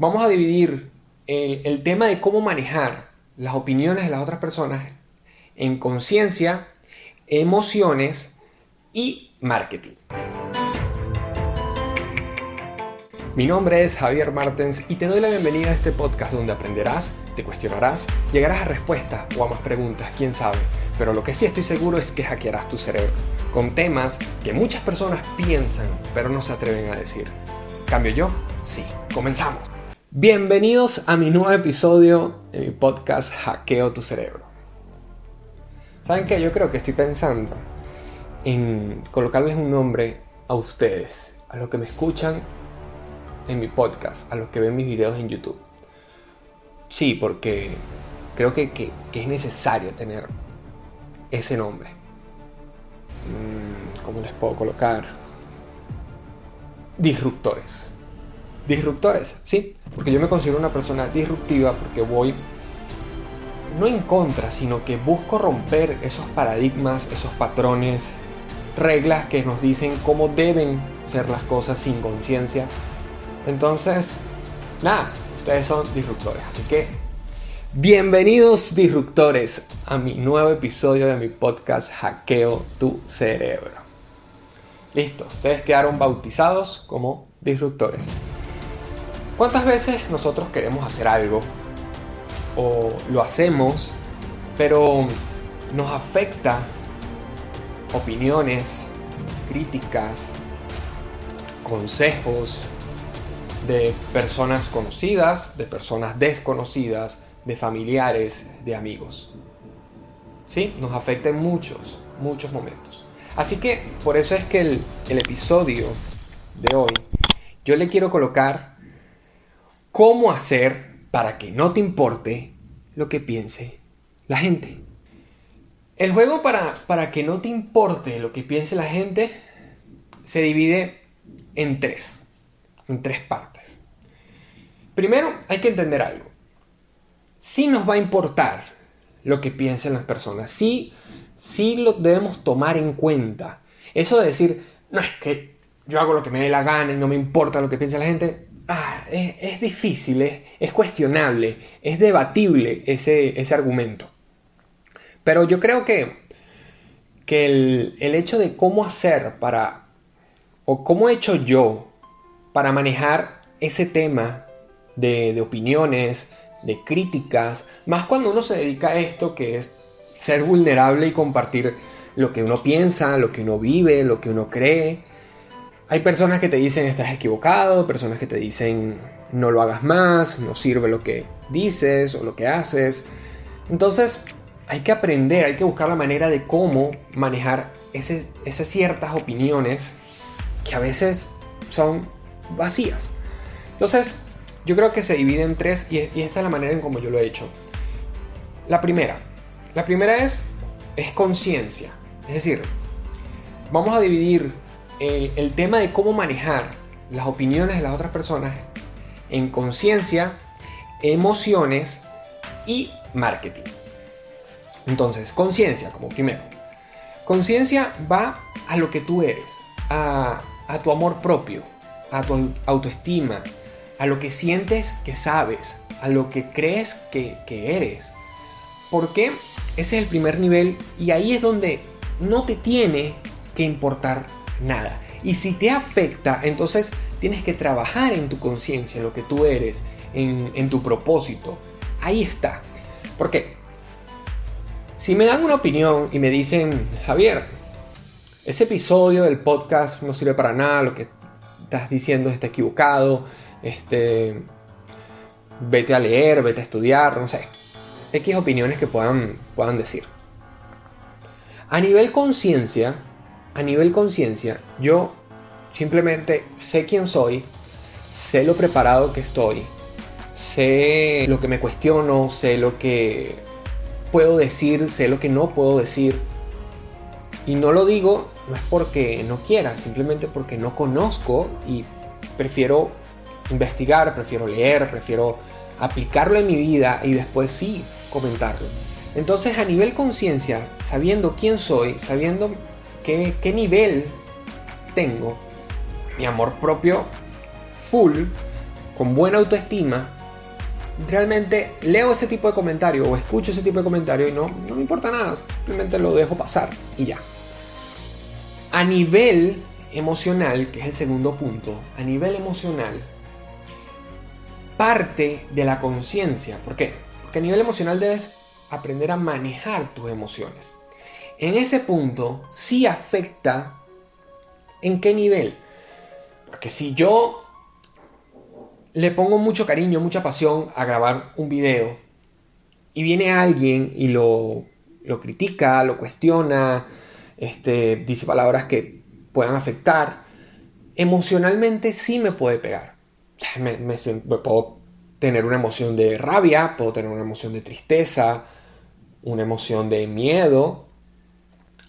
vamos a dividir el, tema de cómo manejar las opiniones de las otras personas en conciencia, emociones y marketing. Mi nombre es Javier Martens y te doy la bienvenida a este podcast donde aprenderás, te cuestionarás, llegarás a respuestas o a más preguntas, quién sabe. Pero lo que sí estoy seguro es que hackearás tu cerebro con temas que muchas personas piensan pero no se atreven a decir. ¿Cambio yo? Sí. Comenzamos. Bienvenidos a mi nuevo episodio de mi podcast Hackeo tu cerebro. ¿Saben qué? Yo creo que estoy pensando en colocarles un nombre a ustedes, a los que me escuchan en mi podcast, a los que ven mis videos en YouTube. Sí, porque creo que, que, es necesario tener ese nombre. Mm, ¿Cómo les puedo colocar? Disruptores. Disruptores, sí, porque yo me considero una persona disruptiva porque voy no en contra, sino que busco romper esos paradigmas, esos patrones, reglas que nos dicen cómo deben ser las cosas sin conciencia. Entonces, nada, ustedes son disruptores, así que bienvenidos disruptores a mi nuevo episodio de mi podcast Hackeo tu cerebro. Listo, ustedes quedaron bautizados como disruptores. ¿Cuántas veces nosotros queremos hacer algo o lo hacemos, pero nos afecta opiniones, críticas, consejos de personas conocidas, de personas desconocidas, de familiares, de amigos? ¿Sí? Nos afecta en muchos, muchos momentos. Así que por eso es que el, episodio de hoy yo le quiero colocar cómo hacer para que no te importe lo que piense la gente. El juego para, para que no te importe lo que piense la gente se divide en tres, en tres partes. Primero, hay que entender algo. Si nos va a importar lo que piensen las personas, sí, sí lo debemos tomar en cuenta. Eso de decir, no es que yo hago lo que me dé la gana y no me importa lo que piense la gente, ah, es, difícil, es, cuestionable, es debatible ese, ese argumento. Pero yo creo que, que el, hecho de cómo hacer para, o cómo he hecho yo para manejar ese tema de, de opiniones, de críticas, más cuando uno se dedica a esto que es ser vulnerable y compartir lo que uno piensa, lo que uno vive, lo que uno cree, hay personas que te dicen estás equivocado, personas que te dicen no lo hagas más, no sirve lo que dices o lo que haces. Entonces hay que aprender, hay que buscar la manera de cómo manejar esas ciertas opiniones que a veces son vacías. Entonces yo creo que se divide en tres y, esta es la manera en cómo yo lo he hecho. La primera, la primera es, es conciencia. Es decir, vamos a dividir el, tema de cómo manejar las opiniones de las otras personas en conciencia, emociones y marketing. Entonces, conciencia como primero. Conciencia va a lo que tú eres, a, tu amor propio, a tu autoestima, a lo que sientes que sabes, a lo que crees que, que eres. Porque ese es el primer nivel y ahí es donde no te tiene que importar nada. Y si te afecta, entonces tienes que trabajar en tu conciencia, lo que tú eres, en, tu propósito. Ahí está. Porque si me dan una opinión y me dicen, Javier, ese episodio del podcast no sirve para nada, lo que estás diciendo está equivocado, este, vete a leer, vete a estudiar, no sé. X opiniones que puedan, puedan decir. A nivel conciencia, a nivel conciencia, yo simplemente sé quién soy, sé lo preparado que estoy, sé lo que me cuestiono, sé lo que puedo decir, sé lo que no puedo decir. Y no lo digo, no es porque no quiera, simplemente porque no conozco y prefiero investigar, prefiero leer, prefiero aplicarlo en mi vida y después sí comentarlo. Entonces a nivel conciencia, sabiendo quién soy, sabiendo qué, nivel tengo, mi amor propio full con buena autoestima, realmente leo ese tipo de comentario o escucho ese tipo de comentario y no, no me importa nada, simplemente lo dejo pasar y ya. A nivel emocional, que es el segundo punto, a nivel emocional, parte de la conciencia. ¿Por qué? Porque a nivel emocional debes aprender a manejar tus emociones. En ese punto sí afecta en qué nivel. Porque si yo le pongo mucho cariño, mucha pasión a grabar un video y viene alguien y lo, lo critica, lo cuestiona, este, dice palabras que puedan afectar, emocionalmente sí me puede pegar. Puedo tener una emoción de rabia, puedo tener una emoción de tristeza, una emoción de miedo.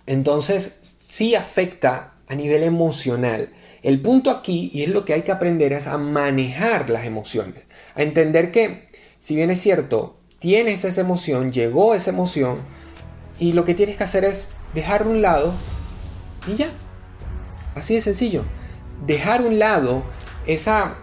Entonces sí afecta a nivel emocional. El punto aquí, y es lo que hay que aprender, es a manejar las emociones. A entender que, si bien es cierto, tienes esa emoción, llegó esa emoción, y lo que tienes que hacer es dejar un lado y ya. Así de sencillo. Dejar un lado esa,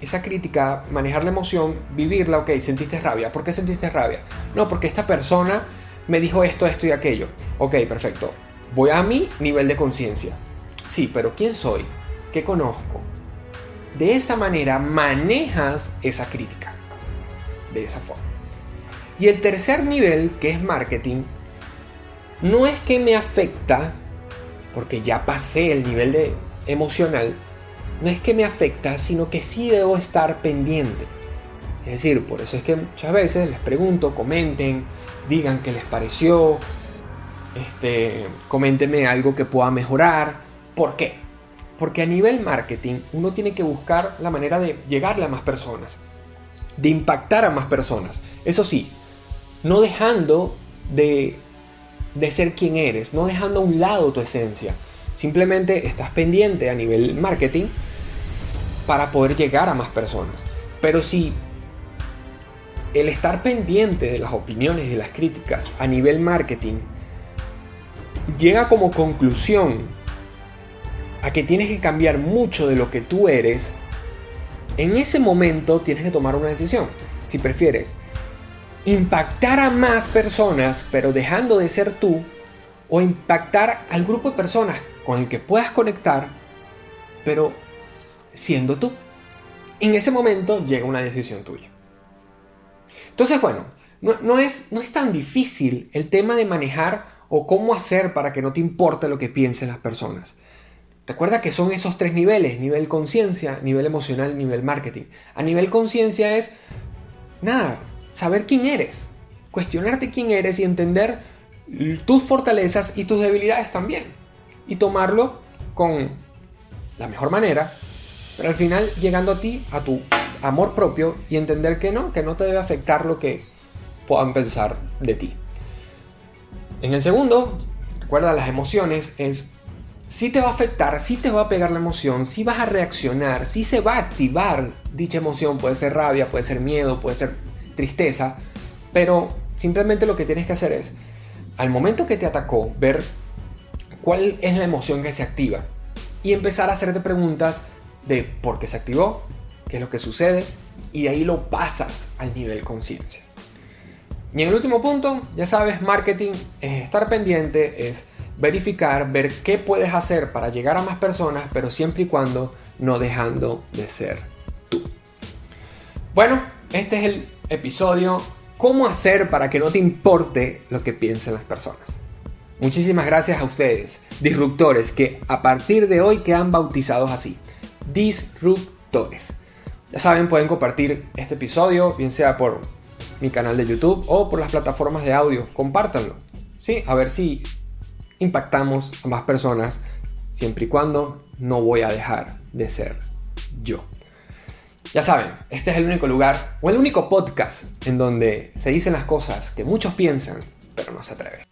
esa crítica, manejar la emoción, vivirla, ok, sentiste rabia. ¿Por qué sentiste rabia? No, porque esta persona me dijo esto, esto y aquello. Ok, perfecto. Voy a mi nivel de conciencia. Sí, pero ¿quién soy? ¿Qué conozco? De esa manera manejas esa crítica. De esa forma. Y el tercer nivel, que es marketing, no es que me afecta, porque ya pasé el nivel de emocional, no es que me afecta, sino que sí debo estar pendiente. Es decir, por eso es que muchas veces les pregunto, comenten, digan qué les pareció, este, coméntenme algo que pueda mejorar. ¿Por qué? Porque a nivel marketing uno tiene que buscar la manera de llegarle a más personas, de impactar a más personas. Eso sí, no dejando de de ser quien eres, no dejando a un lado tu esencia. Simplemente estás pendiente a nivel marketing para poder llegar a más personas. Pero si el estar pendiente de las opiniones y de las críticas a nivel marketing llega como conclusión a que tienes que cambiar mucho de lo que tú eres, en ese momento tienes que tomar una decisión. Si prefieres impactar a más personas, pero dejando de ser tú, o impactar al grupo de personas con el que puedas conectar, pero siendo tú. En ese momento llega una decisión tuya. Entonces, bueno, no, es, no es tan difícil el tema de manejar o cómo hacer para que no te importe lo que piensen las personas. Recuerda que son esos tres niveles, nivel conciencia, nivel emocional, nivel marketing. A nivel conciencia es, nada, saber quién eres, cuestionarte quién eres y entender tus fortalezas y tus debilidades también. Y tomarlo con la mejor manera, pero al final llegando a ti, a tu amor propio y entender que no, que no te debe afectar lo que puedan pensar de ti. En el segundo, recuerda las emociones, es si te va a afectar, si te va a pegar la emoción, si vas a reaccionar, si se va a activar dicha emoción, puede ser rabia, puede ser miedo, puede ser tristeza, pero simplemente lo que tienes que hacer es, al momento que te atacó, ver cuál es la emoción que se activa y empezar a hacerte preguntas de por qué se activó, qué es lo que sucede, y de ahí lo pasas al nivel conciencia. Y en el último punto, ya sabes, marketing es estar pendiente, es verificar, ver qué puedes hacer para llegar a más personas, pero siempre y cuando no dejando de ser tú. Bueno, este es el episodio ¿Cómo hacer para que no te importe lo que piensen las personas? Muchísimas gracias a ustedes, disruptores, que a partir de hoy quedan bautizados así, disruptores. Ya saben, pueden compartir este episodio, bien sea por mi canal de YouTube o por las plataformas de audio. Compártanlo, ¿sí? A ver si impactamos a más personas, siempre y cuando no voy a dejar de ser yo. Ya saben, este es el único lugar o el único podcast en donde se dicen las cosas que muchos piensan, pero no se atreven.